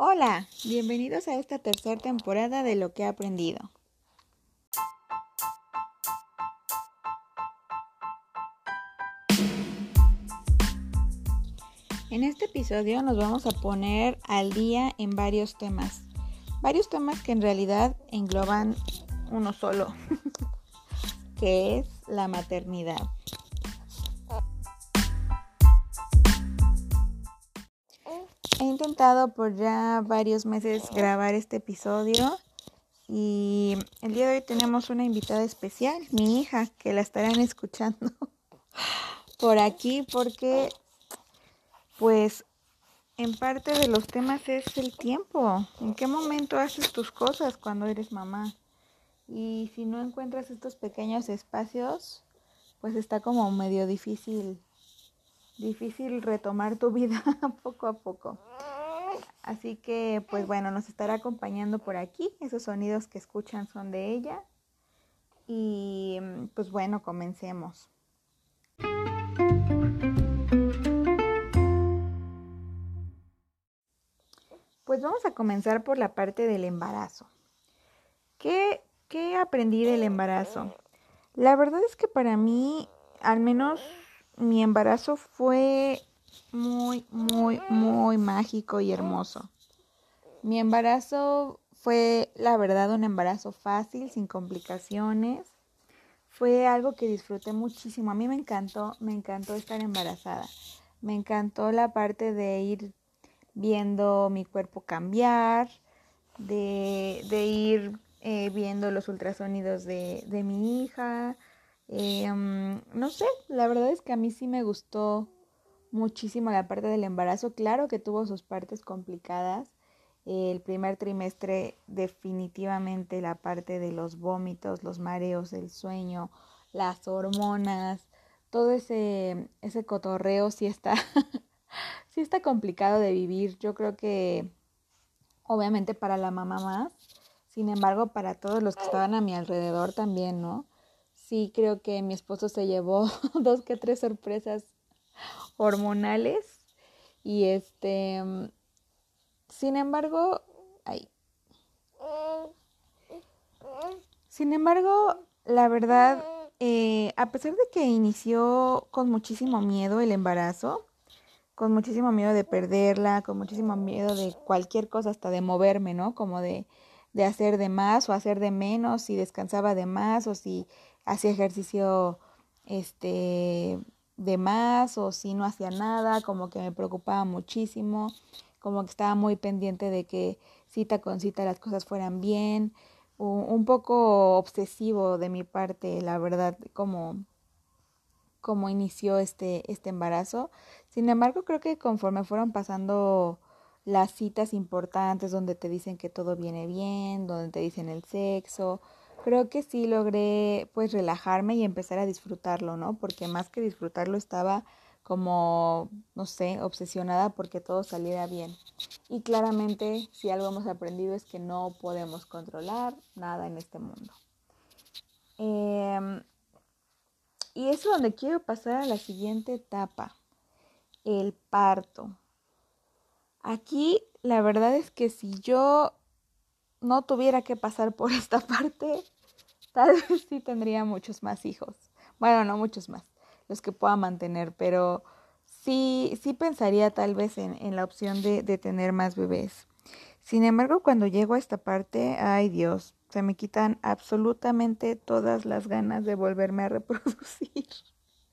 Hola, bienvenidos a esta tercera temporada de Lo que he aprendido. En este episodio nos vamos a poner al día en varios temas. Varios temas que en realidad engloban uno solo, que es la maternidad. Intentado por ya varios meses grabar este episodio y el día de hoy tenemos una invitada especial, mi hija, que la estarán escuchando por aquí porque pues en parte de los temas es el tiempo. ¿En qué momento haces tus cosas cuando eres mamá? Y si no encuentras estos pequeños espacios, pues está como medio difícil difícil retomar tu vida poco a poco. Así que, pues bueno, nos estará acompañando por aquí. Esos sonidos que escuchan son de ella. Y pues bueno, comencemos. Pues vamos a comenzar por la parte del embarazo. ¿Qué, qué aprendí del embarazo? La verdad es que para mí, al menos mi embarazo fue muy, muy, muy mágico y hermoso. Mi embarazo fue, la verdad, un embarazo fácil, sin complicaciones. Fue algo que disfruté muchísimo. A mí me encantó, me encantó estar embarazada. Me encantó la parte de ir viendo mi cuerpo cambiar, de, de ir eh, viendo los ultrasonidos de, de mi hija, Em, no sé, la verdad es que a mí sí me gustó muchísimo la parte del embarazo. Claro que tuvo sus partes complicadas. El primer trimestre definitivamente la parte de los vómitos, los mareos, el sueño, las hormonas, todo ese, ese cotorreo sí está, sí está complicado de vivir. Yo creo que obviamente para la mamá más, sin embargo para todos los que estaban a mi alrededor también, ¿no? Sí creo que mi esposo se llevó dos que tres sorpresas hormonales y este sin embargo ay, sin embargo la verdad eh, a pesar de que inició con muchísimo miedo el embarazo con muchísimo miedo de perderla con muchísimo miedo de cualquier cosa hasta de moverme no como de de hacer de más o hacer de menos si descansaba de más o si hacía ejercicio este de más o si no hacía nada, como que me preocupaba muchísimo, como que estaba muy pendiente de que cita con cita las cosas fueran bien, un, poco obsesivo de mi parte, la verdad, como, como inició este, este embarazo. Sin embargo, creo que conforme fueron pasando las citas importantes donde te dicen que todo viene bien, donde te dicen el sexo, creo que sí logré pues relajarme y empezar a disfrutarlo, ¿no? Porque más que disfrutarlo estaba como, no sé, obsesionada porque todo saliera bien. Y claramente si algo hemos aprendido es que no podemos controlar nada en este mundo. Em, y es donde quiero pasar a la siguiente etapa, el parto. Aquí la verdad es que si yo no tuviera que pasar por esta parte, tal vez sí tendría muchos más hijos. Bueno, no muchos más, los que pueda mantener, pero sí, sí pensaría tal vez en, en la opción de, de tener más bebés. Sin embargo, cuando llego a esta parte, ay Dios, se me quitan absolutamente todas las ganas de volverme a reproducir.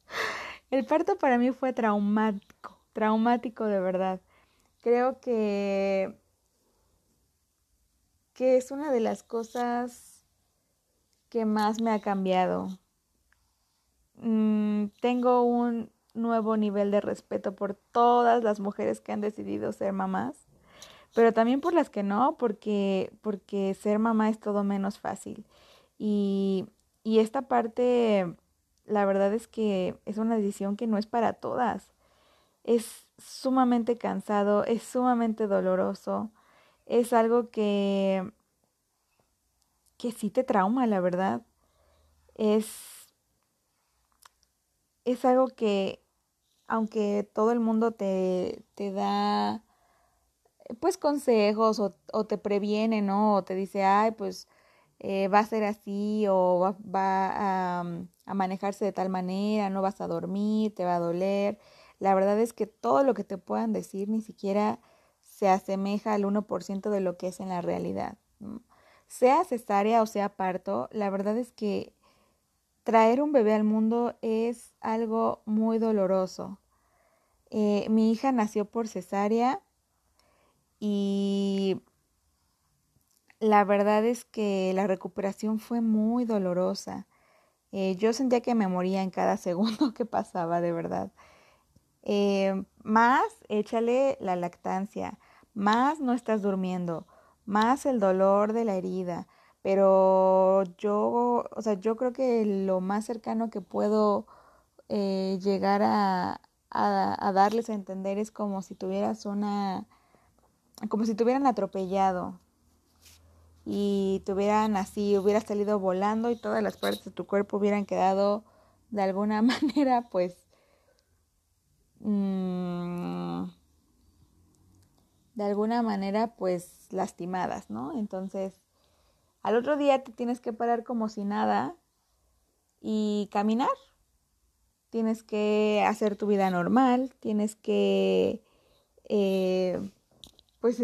El parto para mí fue traumático, traumático de verdad. Creo que que es una de las cosas que más me ha cambiado. Mm, tengo un nuevo nivel de respeto por todas las mujeres que han decidido ser mamás, pero también por las que no, porque, porque ser mamá es todo menos fácil. Y, y esta parte, la verdad es que es una decisión que no es para todas. Es sumamente cansado, es sumamente doloroso es algo que, que sí te trauma, la verdad. Es, es algo que, aunque todo el mundo te, te da pues consejos o, te previene, ¿no? O te dice, ay, pues eh, va a ser así o va, va a, a, manejarse de tal manera, no vas a dormir, te va a doler. La verdad es que todo lo que te puedan decir ni siquiera se asemeja al 1% de lo que es en la realidad. Sea cesárea o sea parto, la verdad es que traer un bebé al mundo es algo muy doloroso. Eh, mi hija nació por cesárea y la verdad es que la recuperación fue muy dolorosa. Eh, yo sentía que me moría en cada segundo que pasaba, de verdad. Eh, más échale la lactancia, más no estás durmiendo, más el dolor de la herida. Pero yo, o sea, yo creo que lo más cercano que puedo eh, llegar a, darles a entender es como si tuvieras una, como si tuvieran atropellado y tuvieran así, hubieras salido volando y todas las partes de tu cuerpo hubieran quedado de alguna manera, pues, mmm, de alguna manera, pues, lastimadas, ¿no? Entonces, al otro día te tienes que parar como si nada y caminar. Tienes que hacer tu vida normal, tienes que, eh, pues,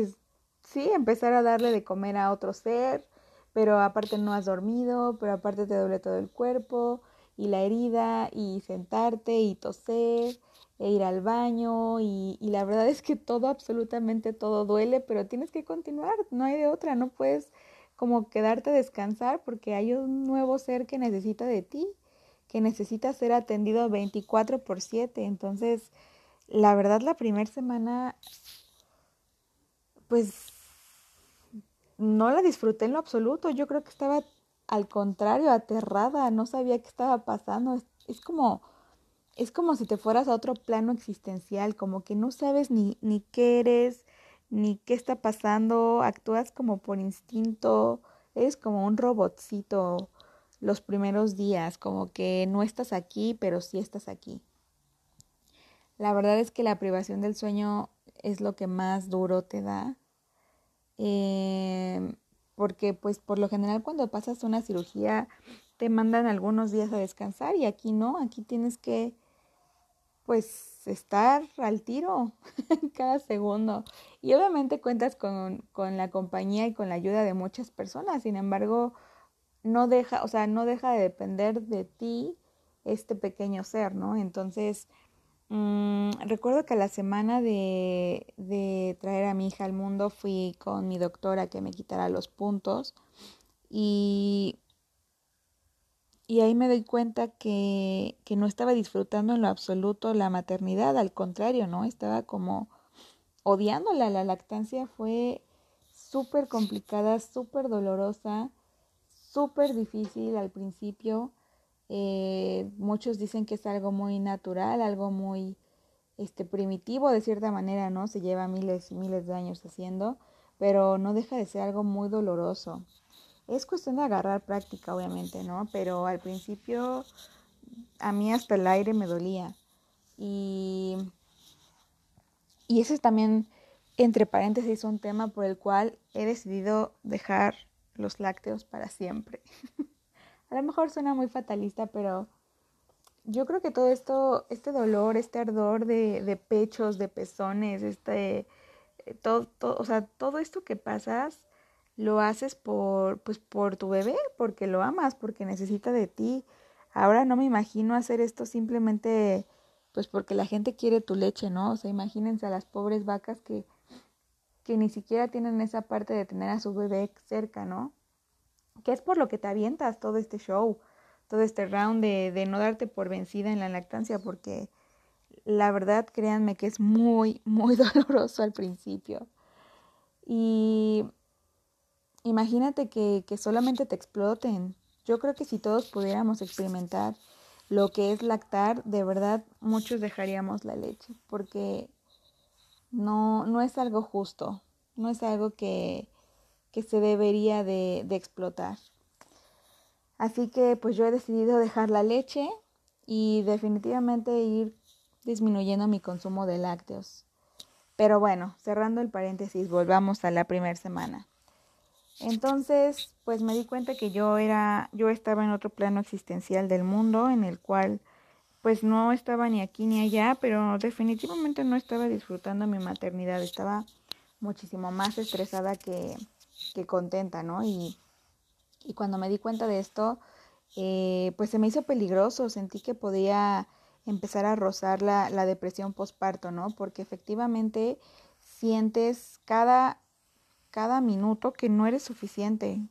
sí, empezar a darle de comer a otro ser, pero aparte no has dormido, pero aparte te duele todo el cuerpo y la herida y sentarte y toser e ir al baño y, la verdad es que todo, absolutamente todo duele, pero tienes que continuar, no hay de otra, no puedes como quedarte a descansar porque hay un nuevo ser que necesita de ti, que necesita ser atendido 24 por 7, entonces la verdad la primera semana pues no la disfruté en lo absoluto, yo creo que estaba al contrario, aterrada, no sabía qué estaba pasando, es como es como si te fueras a otro plano existencial, como que no sabes ni, ni qué eres, ni qué está pasando, actúas como por instinto, eres como un robotcito los primeros días, como que no estás aquí, pero sí estás aquí. La verdad es que la privación del sueño es lo que más duro te da, eh, porque pues por lo general cuando pasas una cirugía te mandan algunos días a descansar y aquí no, aquí tienes que pues estar al tiro cada segundo. Y obviamente cuentas con, con, la compañía y con la ayuda de muchas personas, sin embargo, no deja, o sea, no deja de depender de ti este pequeño ser, ¿no? Entonces, mmm, recuerdo que la semana de, de traer a mi hija al mundo fui con mi doctora que me quitara los puntos y y ahí me doy cuenta que, que, no estaba disfrutando en lo absoluto la maternidad, al contrario, ¿no? Estaba como odiándola. La lactancia fue súper complicada, súper dolorosa, súper difícil al principio. Eh, muchos dicen que es algo muy natural, algo muy este, primitivo de cierta manera, ¿no? Se lleva miles y miles de años haciendo, pero no deja de ser algo muy doloroso. Es cuestión de agarrar práctica, obviamente, ¿no? Pero al principio a mí hasta el aire me dolía. Y, y ese es también, entre paréntesis, un tema por el cual he decidido dejar los lácteos para siempre. a lo mejor suena muy fatalista, pero yo creo que todo esto, este dolor, este ardor de, de pechos, de pezones, este, eh, todo, todo, o sea, todo esto que pasas, lo haces por, pues, por tu bebé, porque lo amas, porque necesita de ti. Ahora no me imagino hacer esto simplemente, pues porque la gente quiere tu leche, ¿no? O sea, imagínense a las pobres vacas que, que ni siquiera tienen esa parte de tener a su bebé cerca, ¿no? Que es por lo que te avientas todo este show, todo este round de, de no darte por vencida en la lactancia, porque la verdad, créanme que es muy, muy doloroso al principio. Y Imagínate que, que solamente te exploten. Yo creo que si todos pudiéramos experimentar lo que es lactar, de verdad muchos dejaríamos la leche, porque no, no es algo justo, no es algo que, que se debería de, de explotar. Así que pues yo he decidido dejar la leche y definitivamente ir disminuyendo mi consumo de lácteos. Pero bueno, cerrando el paréntesis, volvamos a la primera semana. Entonces, pues me di cuenta que yo era, yo estaba en otro plano existencial del mundo, en el cual pues no estaba ni aquí ni allá, pero definitivamente no estaba disfrutando mi maternidad, estaba muchísimo más estresada que, que contenta, ¿no? Y, y, cuando me di cuenta de esto, eh, pues se me hizo peligroso, sentí que podía empezar a rozar la, la depresión postparto, ¿no? Porque efectivamente sientes cada, cada minuto que no eres suficiente,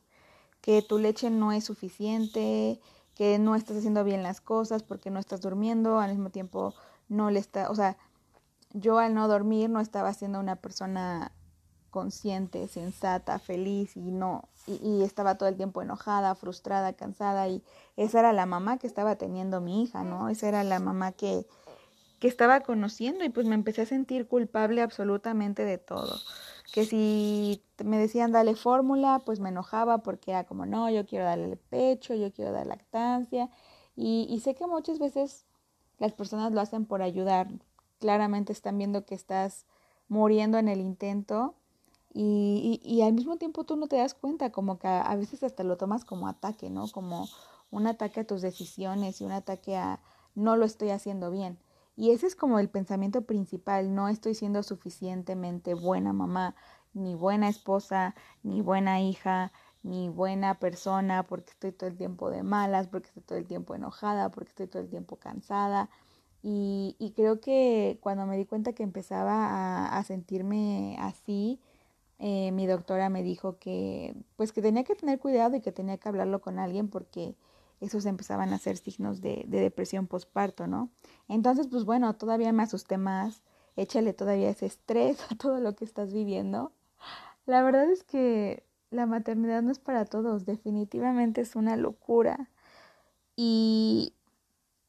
que tu leche no es suficiente, que no estás haciendo bien las cosas porque no estás durmiendo, al mismo tiempo no le está, o sea, yo al no dormir no estaba siendo una persona consciente, sensata, feliz y no, y, estaba todo el tiempo enojada, frustrada, cansada y esa era la mamá que estaba teniendo mi hija, ¿no? Esa era la mamá que, que estaba conociendo y pues me empecé a sentir culpable absolutamente de todo. Que si me decían dale fórmula, pues me enojaba porque era como, no, yo quiero darle el pecho, yo quiero dar lactancia. Y, sé que muchas veces las personas lo hacen por ayudar. Claramente están viendo que estás muriendo en el intento y, al mismo tiempo tú no te das cuenta, como que a, a, veces hasta lo tomas como ataque, ¿no? Como un ataque a tus decisiones y un ataque a no lo estoy haciendo bien. Y ese es como el pensamiento principal, no estoy siendo suficientemente buena mamá, ni buena esposa, ni buena hija, ni buena persona, porque estoy todo el tiempo de malas, porque estoy todo el tiempo enojada, porque estoy todo el tiempo cansada. Y, y creo que cuando me di cuenta que empezaba a, a sentirme así, eh, mi doctora me dijo que pues que tenía que tener cuidado y que tenía que hablarlo con alguien porque esos empezaban a ser signos de, de depresión postparto, ¿no? Entonces, pues bueno, todavía me asusté más, échale todavía ese estrés a todo lo que estás viviendo. La verdad es que la maternidad no es para todos, definitivamente es una locura y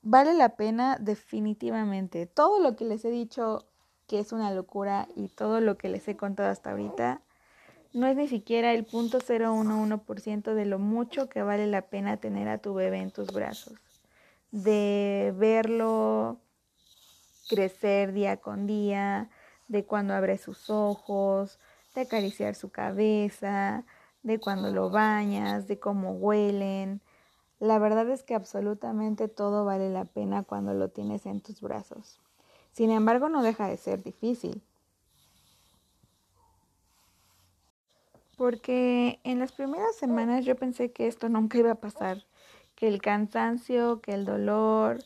vale la pena definitivamente. Todo lo que les he dicho que es una locura y todo lo que les he contado hasta ahorita no es ni siquiera el punto 011% de lo mucho que vale la pena tener a tu bebé en tus brazos. De verlo crecer día con día, de cuando abre sus ojos, de acariciar su cabeza, de cuando lo bañas, de cómo huelen. La verdad es que absolutamente todo vale la pena cuando lo tienes en tus brazos. Sin embargo, no deja de ser difícil. porque en las primeras semanas yo pensé que esto nunca iba a pasar, que el cansancio, que el dolor,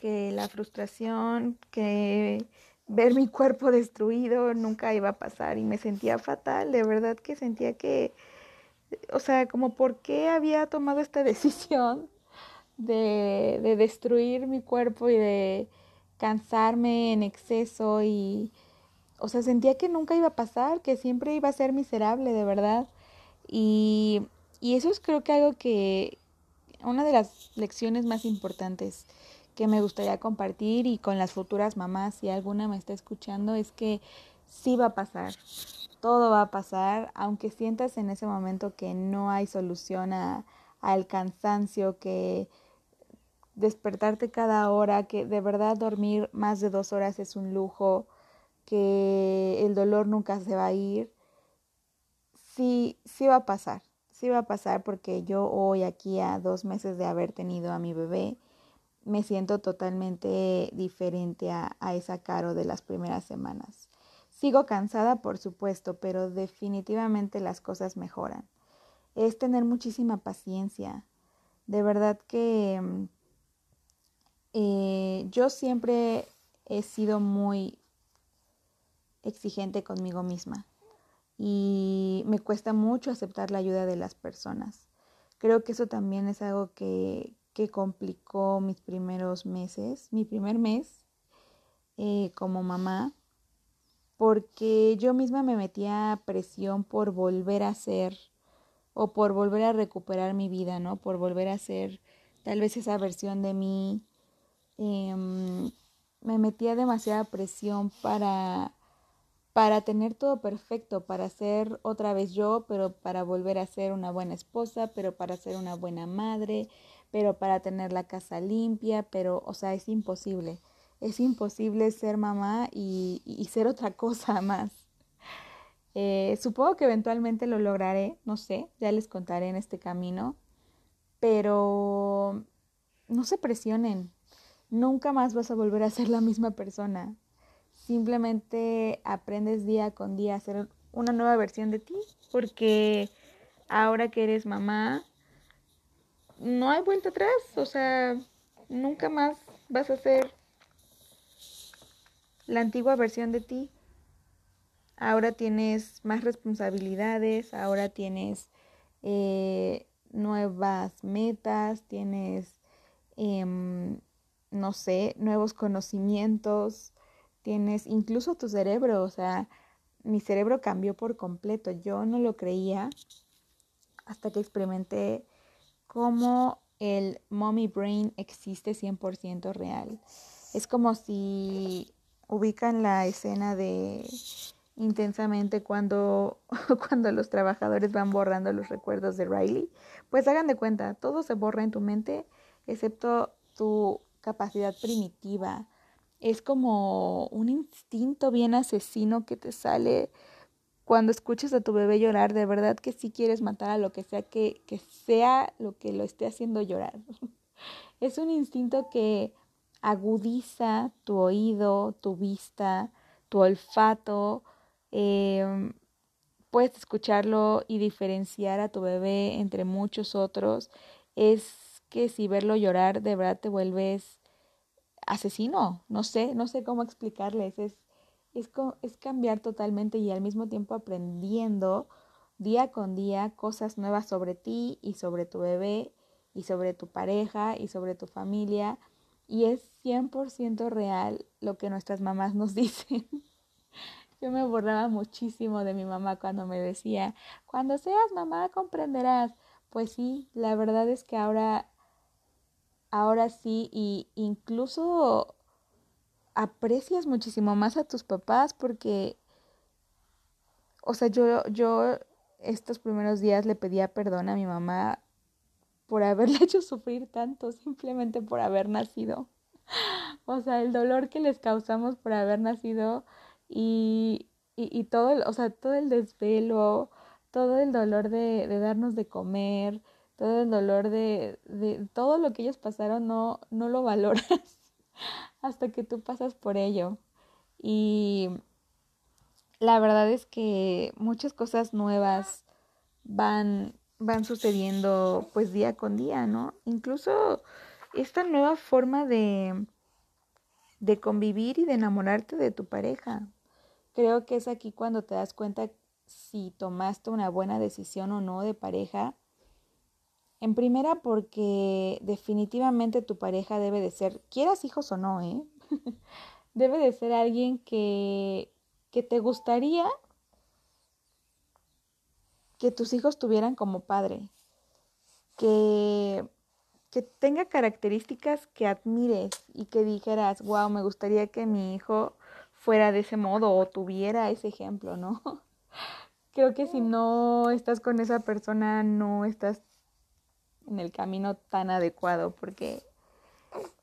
que la frustración, que ver mi cuerpo destruido nunca iba a pasar y me sentía fatal, de verdad que sentía que, o sea, como por qué había tomado esta decisión de, de destruir mi cuerpo y de cansarme en exceso y o sea, sentía que nunca iba a pasar, que siempre iba a ser miserable, de verdad. Y, y eso es creo que algo que, una de las lecciones más importantes que me gustaría compartir y con las futuras mamás, si alguna me está escuchando, es que sí va a pasar, todo va a pasar, aunque sientas en ese momento que no hay solución a, al cansancio, que despertarte cada hora, que de verdad dormir más de dos horas es un lujo, que el dolor nunca se va a ir, sí, sí va a pasar, sí va a pasar porque yo hoy aquí a dos meses de haber tenido a mi bebé, me siento totalmente diferente a, a esa Caro de las primeras semanas. Sigo cansada, por supuesto, pero definitivamente las cosas mejoran. Es tener muchísima paciencia. De verdad que eh, yo siempre he sido muy exigente conmigo misma y me cuesta mucho aceptar la ayuda de las personas. Creo que eso también es algo que, que complicó mis primeros meses, mi primer mes eh, como mamá, porque yo misma me metía presión por volver a ser o por volver a recuperar mi vida, ¿no? Por volver a ser tal vez esa versión de mí. Eh, me metía demasiada presión para para tener todo perfecto, para ser otra vez yo, pero para volver a ser una buena esposa, pero para ser una buena madre, pero para tener la casa limpia, pero, o sea, es imposible. es imposible ser mamá y, ser otra cosa más. Eh, supongo que eventualmente lo lograré, no sé, ya les contaré en este camino, pero no se presionen, nunca más vas a volver a ser la misma persona. Simplemente aprendes día con día a ser una nueva versión de ti, porque ahora que eres mamá, no hay vuelta atrás, o sea, nunca más vas a ser la antigua versión de ti. Ahora tienes más responsabilidades, ahora tienes eh, nuevas metas, tienes, em, no sé, nuevos conocimientos, tienes incluso tu cerebro, o sea, mi cerebro cambió por completo. Yo no lo creía hasta que experimenté cómo el mommy brain existe 100% real. Es como si ubican la escena de intensamente cuando, cuando los trabajadores van borrando los recuerdos de Riley. Pues hagan de cuenta, todo se borra en tu mente excepto tu capacidad primitiva. Es como un instinto bien asesino que te sale cuando escuchas a tu bebé llorar, de verdad que sí quieres matar a lo que sea que, que sea lo que lo esté haciendo llorar. es un instinto que agudiza tu oído, tu vista, tu olfato. Em, puedes escucharlo y diferenciar a tu bebé entre muchos otros. Es que si verlo llorar, de verdad te vuelves asesino. No sé, no sé cómo explicarles. Es es, cambiar totalmente y al mismo tiempo aprendiendo día con día cosas nuevas sobre ti y sobre tu bebé y sobre tu pareja y sobre tu familia. Y es 100% real lo que nuestras mamás nos dicen. Yo me borraba muchísimo de mi mamá cuando me decía, cuando seas mamá comprenderás. Pues sí, la verdad es que ahora, ahora sí, y incluso aprecias muchísimo más a tus papás porque, o sea, yo, yo estos primeros días le pedía perdón a mi mamá por haberle hecho sufrir tanto simplemente por haber nacido. O sea, el dolor que les causamos por haber nacido y, y, todo, el, o sea, todo el desvelo, todo el dolor de, de darnos de comer, todo el dolor de, de todo lo que ellos pasaron, no, no lo valoras hasta que tú pasas por ello. Y la verdad es que muchas cosas nuevas van, van sucediendo pues día con día, ¿no? Incluso esta nueva forma de, de convivir y de enamorarte de tu pareja. Creo que es aquí cuando te das cuenta si tomaste una buena decisión o no de pareja en primera, porque definitivamente tu pareja debe de ser, quieras hijos o no, ¿eh? debe de ser alguien que, que te gustaría que tus hijos tuvieran como padre, que, que tenga características que admires y que dijeras, wow, me gustaría que mi hijo fuera de ese modo o tuviera ese ejemplo, ¿no? Creo que si no estás con esa persona, no estás en el camino tan adecuado, porque,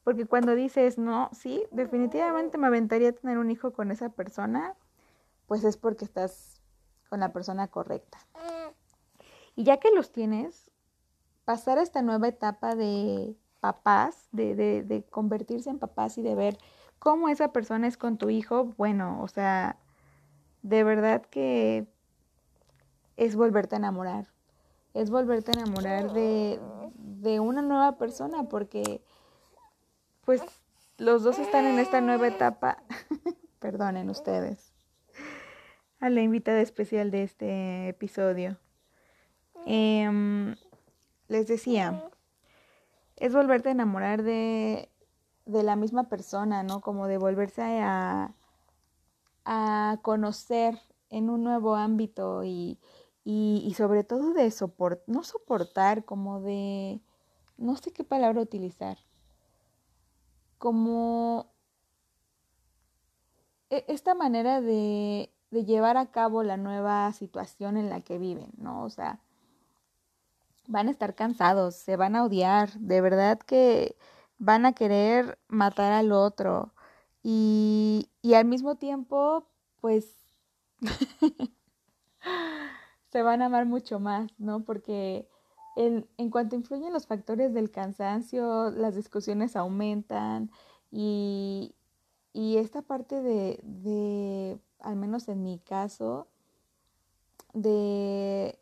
porque cuando dices, no, sí, definitivamente me aventaría tener un hijo con esa persona, pues es porque estás con la persona correcta. Y ya que los tienes, pasar a esta nueva etapa de papás, de, de, de convertirse en papás y de ver cómo esa persona es con tu hijo, bueno, o sea, de verdad que es volverte a enamorar es volverte a enamorar de, de una nueva persona porque pues los dos están en esta nueva etapa. Perdonen ustedes. A la invitada especial de este episodio. Em, les decía, es volverte a enamorar de, de la misma persona, ¿no? Como de volverse a, a conocer en un nuevo ámbito y, y, sobre todo de soportar, no soportar, como de, no sé qué palabra utilizar, como e, esta manera de, de llevar a cabo la nueva situación en la que viven, ¿no? O sea, van a estar cansados, se van a odiar, de verdad que van a querer matar al otro, y, y al mismo tiempo, pues se van a amar mucho más, ¿no? Porque en, en cuanto influyen los factores del cansancio, las discusiones aumentan y, y esta parte de, de, al menos en mi caso, de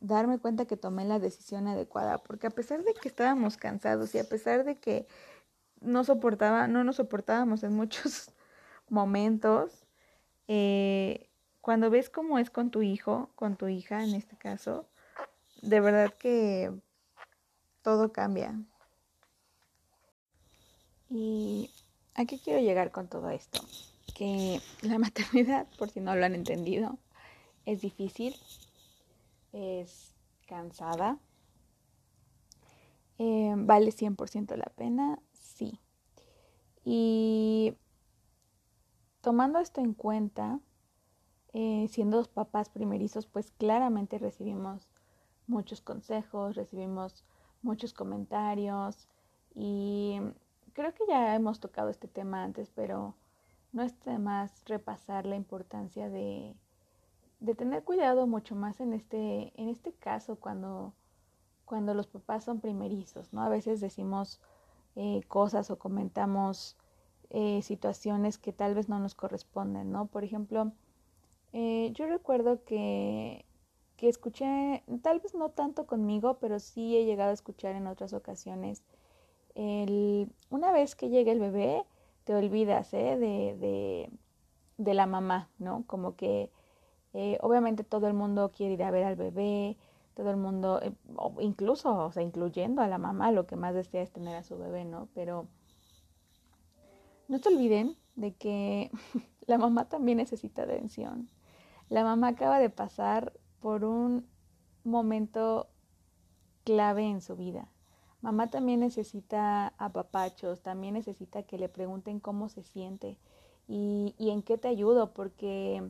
darme cuenta que tomé la decisión adecuada, porque a pesar de que estábamos cansados y a pesar de que no soportaba, no nos soportábamos en muchos momentos, eh, cuando ves cómo es con tu hijo, con tu hija en este caso, de verdad que todo cambia. ¿Y a qué quiero llegar con todo esto? Que la maternidad, por si no lo han entendido, es difícil, es cansada, eh, vale 100% la pena, sí. Y tomando esto en cuenta, eh, siendo los papás primerizos, pues claramente recibimos muchos consejos, recibimos muchos comentarios y creo que ya hemos tocado este tema antes, pero no es de más repasar la importancia de, de tener cuidado mucho más en este, en este caso cuando, cuando los papás son primerizos, ¿no? A veces decimos eh, cosas o comentamos eh, situaciones que tal vez no nos corresponden, ¿no? Por ejemplo, eh, yo recuerdo que, que escuché, tal vez no tanto conmigo, pero sí he llegado a escuchar en otras ocasiones, el, una vez que llegue el bebé, te olvidas ¿eh? de, de, de, la mamá, ¿no? Como que eh, obviamente todo el mundo quiere ir a ver al bebé, todo el mundo, eh, incluso, o sea, incluyendo a la mamá, lo que más desea es tener a su bebé, ¿no? Pero no se olviden de que la mamá también necesita atención. La mamá acaba de pasar por un momento clave en su vida. Mamá también necesita apapachos, también necesita que le pregunten cómo se siente y, y en qué te ayudo, porque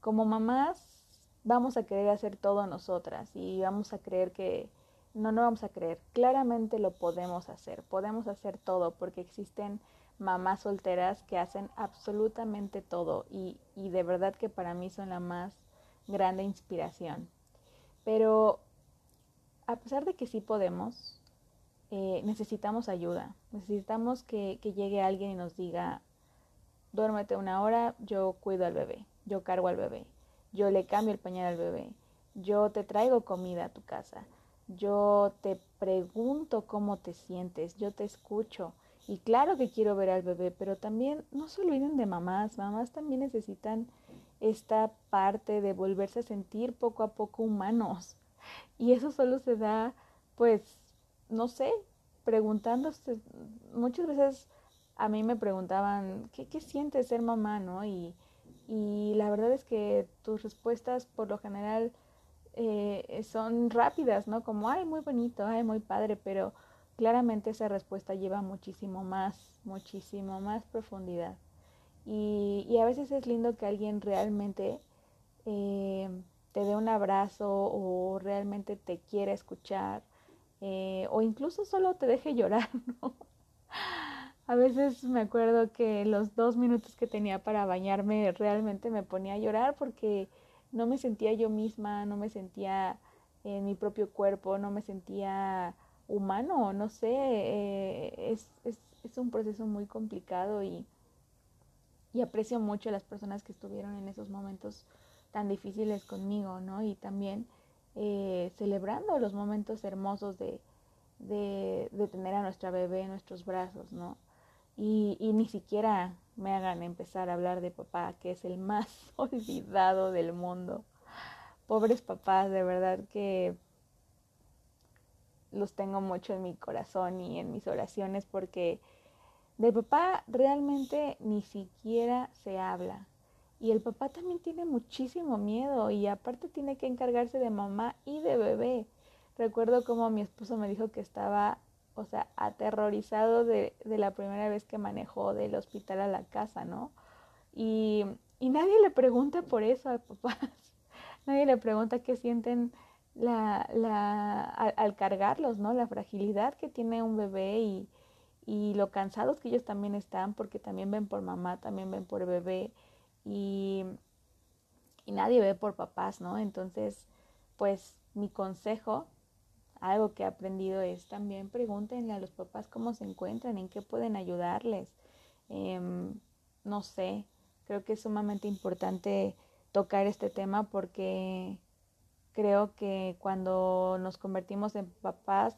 como mamás vamos a querer hacer todo nosotras y vamos a creer que no, no vamos a creer, claramente lo podemos hacer, podemos hacer todo porque existen mamás solteras que hacen absolutamente todo y, y de verdad que para mí son la más grande inspiración. Pero a pesar de que sí podemos, eh, necesitamos ayuda, necesitamos que, que llegue alguien y nos diga, duérmete una hora, yo cuido al bebé, yo cargo al bebé, yo le cambio el pañal al bebé, yo te traigo comida a tu casa, yo te pregunto cómo te sientes, yo te escucho, y claro que quiero ver al bebé, pero también no se olviden de mamás. Mamás también necesitan esta parte de volverse a sentir poco a poco humanos. Y eso solo se da, pues, no sé, preguntándose. Muchas veces a mí me preguntaban, ¿qué, qué siente ser mamá? ¿no? Y, y la verdad es que tus respuestas por lo general eh, son rápidas, ¿no? Como, ay, muy bonito, ay, muy padre, pero claramente esa respuesta lleva muchísimo más, muchísimo más profundidad. Y, y a veces es lindo que alguien realmente eh, te dé un abrazo o realmente te quiera escuchar eh, o incluso solo te deje llorar, ¿no? A veces me acuerdo que los dos minutos que tenía para bañarme realmente me ponía a llorar porque no me sentía yo misma, no me sentía en mi propio cuerpo, no me sentía humano, no sé, eh, es, es, es, un proceso muy complicado y, y aprecio mucho a las personas que estuvieron en esos momentos tan difíciles conmigo, ¿no? Y también eh, celebrando los momentos hermosos de, de, de, tener a nuestra bebé en nuestros brazos, ¿no? Y, y ni siquiera me hagan empezar a hablar de papá, que es el más olvidado del mundo. Pobres papás, de verdad que los tengo mucho en mi corazón y en mis oraciones porque del papá realmente ni siquiera se habla. Y el papá también tiene muchísimo miedo y aparte tiene que encargarse de mamá y de bebé. Recuerdo como mi esposo me dijo que estaba, o sea, aterrorizado de, de la primera vez que manejó del hospital a la casa, ¿no? Y, y nadie le pregunta por eso a papás. nadie le pregunta qué sienten la, la, al, cargarlos, ¿no? La fragilidad que tiene un bebé y, y lo cansados que ellos también están porque también ven por mamá, también ven por bebé y, y nadie ve por papás, ¿no? Entonces, pues mi consejo, algo que he aprendido es también pregúntenle a los papás cómo se encuentran, en qué pueden ayudarles. Em, no sé, creo que es sumamente importante tocar este tema porque creo que cuando nos convertimos en papás,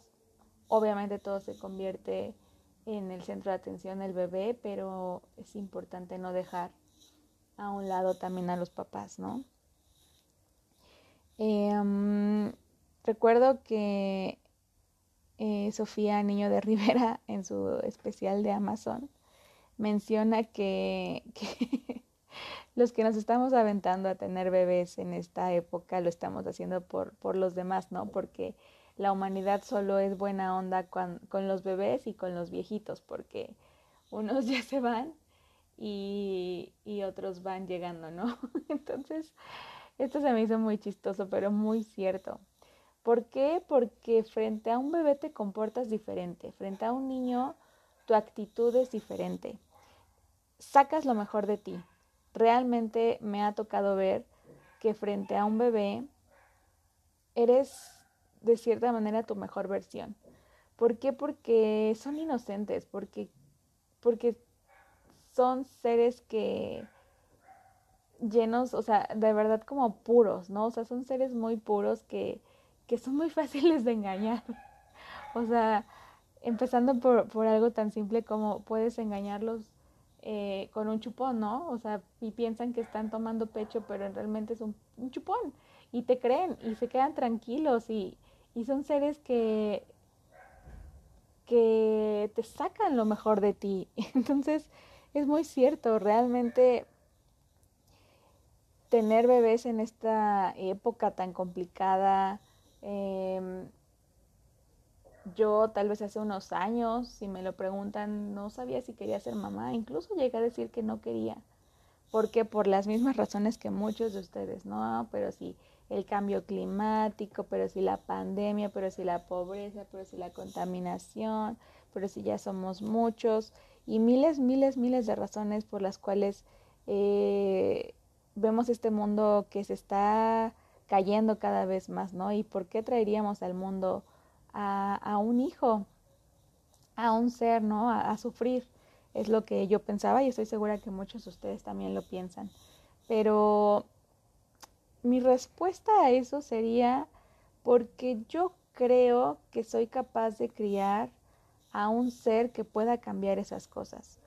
obviamente todo se convierte en el centro de atención del bebé, pero es importante no dejar a un lado también a los papás, ¿no? Em, recuerdo que eh, Sofía Niño de Rivera en su especial de Amazon menciona que, los que nos estamos aventando a tener bebés en esta época lo estamos haciendo por, por los demás, ¿no? Porque la humanidad solo es buena onda con, con los bebés y con los viejitos, porque unos ya se van y, y otros van llegando, ¿no? Entonces, esto se me hizo muy chistoso, pero muy cierto. ¿Por qué? Porque frente a un bebé te comportas diferente, frente a un niño tu actitud es diferente. Sacas lo mejor de ti. Realmente me ha tocado ver que frente a un bebé eres de cierta manera tu mejor versión. ¿Por qué? Porque son inocentes, porque, porque son seres que llenos, o sea, de verdad como puros, ¿no? O sea, son seres muy puros que, que son muy fáciles de engañar. O sea, empezando por, por algo tan simple como puedes engañarlos eh, con un chupón, ¿no? O sea, y piensan que están tomando pecho, pero realmente es un, chupón. Y te creen y se quedan tranquilos y, y son seres que, que te sacan lo mejor de ti. Entonces, es muy cierto, realmente tener bebés en esta época tan complicada, eh, yo tal vez hace unos años, si me lo preguntan, no sabía si quería ser mamá. Incluso llegué a decir que no quería. Porque por las mismas razones que muchos de ustedes, ¿no? Pero si el cambio climático, pero si la pandemia, pero si la pobreza, pero si la contaminación, pero si ya somos muchos. Y miles, miles, miles de razones por las cuales eh, vemos este mundo que se está cayendo cada vez más, ¿no? ¿Y por qué traeríamos al mundo a, un hijo, a un ser, ¿no? A, sufrir. Es lo que yo pensaba y estoy segura que muchos de ustedes también lo piensan. Pero mi respuesta a eso sería porque yo creo que soy capaz de criar a un ser que pueda cambiar esas cosas.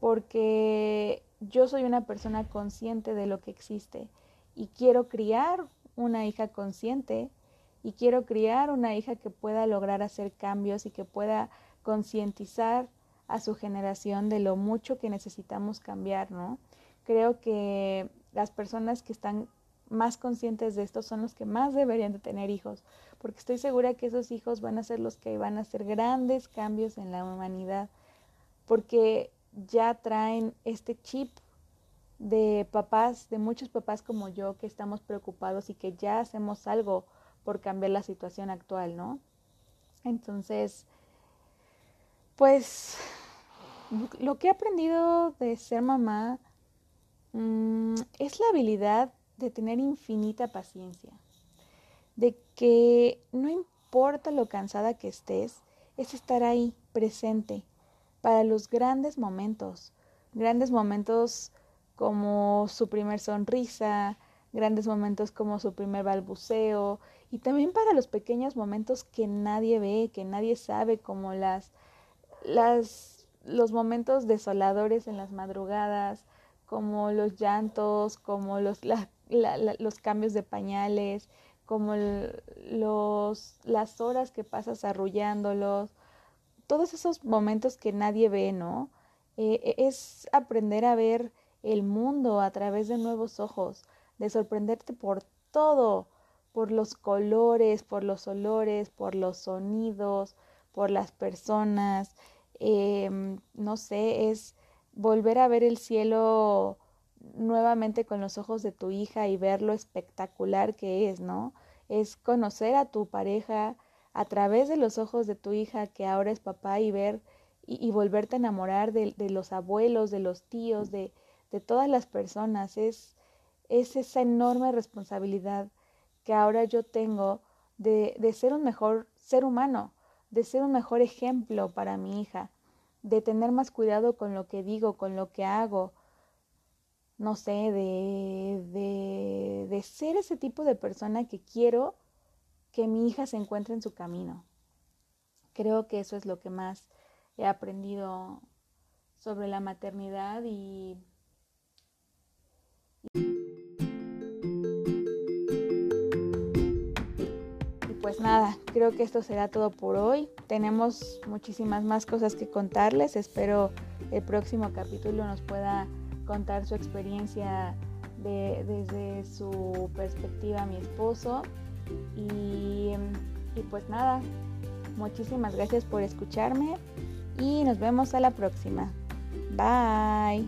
Porque yo soy una persona consciente de lo que existe y quiero criar una hija consciente y quiero criar una hija que pueda lograr hacer cambios y que pueda concientizar a su generación de lo mucho que necesitamos cambiar, ¿no? Creo que las personas que están más conscientes de esto son los que más deberían de tener hijos, porque estoy segura que esos hijos van a ser los que van a hacer grandes cambios en la humanidad, porque ya traen este chip de papás, de muchos papás como yo, que estamos preocupados y que ya hacemos algo por cambiar la situación actual, ¿no? Entonces, pues lo que he aprendido de ser mamá mm, es la habilidad de tener infinita paciencia, de que no importa lo cansada que estés, es estar ahí presente para los grandes momentos, grandes momentos como su primer sonrisa, grandes momentos como su primer balbuceo y también para los pequeños momentos que nadie ve, que nadie sabe, como las, las los momentos desoladores en las madrugadas, como los llantos, como los, los cambios de pañales, como los, las horas que pasas arrullándolos, todos esos momentos que nadie ve, ¿no? Eh, es aprender a ver el mundo a través de nuevos ojos, de sorprenderte por todo, por los colores, por los olores, por los sonidos, por las personas. Em, no sé, es volver a ver el cielo nuevamente con los ojos de tu hija y ver lo espectacular que es, ¿no? Es conocer a tu pareja a través de los ojos de tu hija que ahora es papá y ver y, volverte a enamorar de, los abuelos, de los tíos, de, todas las personas. Es esa enorme responsabilidad que ahora yo tengo de, de ser un mejor ser humano, de ser un mejor ejemplo para mi hija, de tener más cuidado con lo que digo, con lo que hago, no sé, de, de, de ser ese tipo de persona que quiero que mi hija se encuentre en su camino. Creo que eso es lo que más he aprendido sobre la maternidad y, pues nada, creo que esto será todo por hoy. Tenemos muchísimas más cosas que contarles. Espero el próximo capítulo nos pueda contar su experiencia desde su perspectiva mi esposo. Y, y pues nada, muchísimas gracias por escucharme y nos vemos a la próxima. Bye.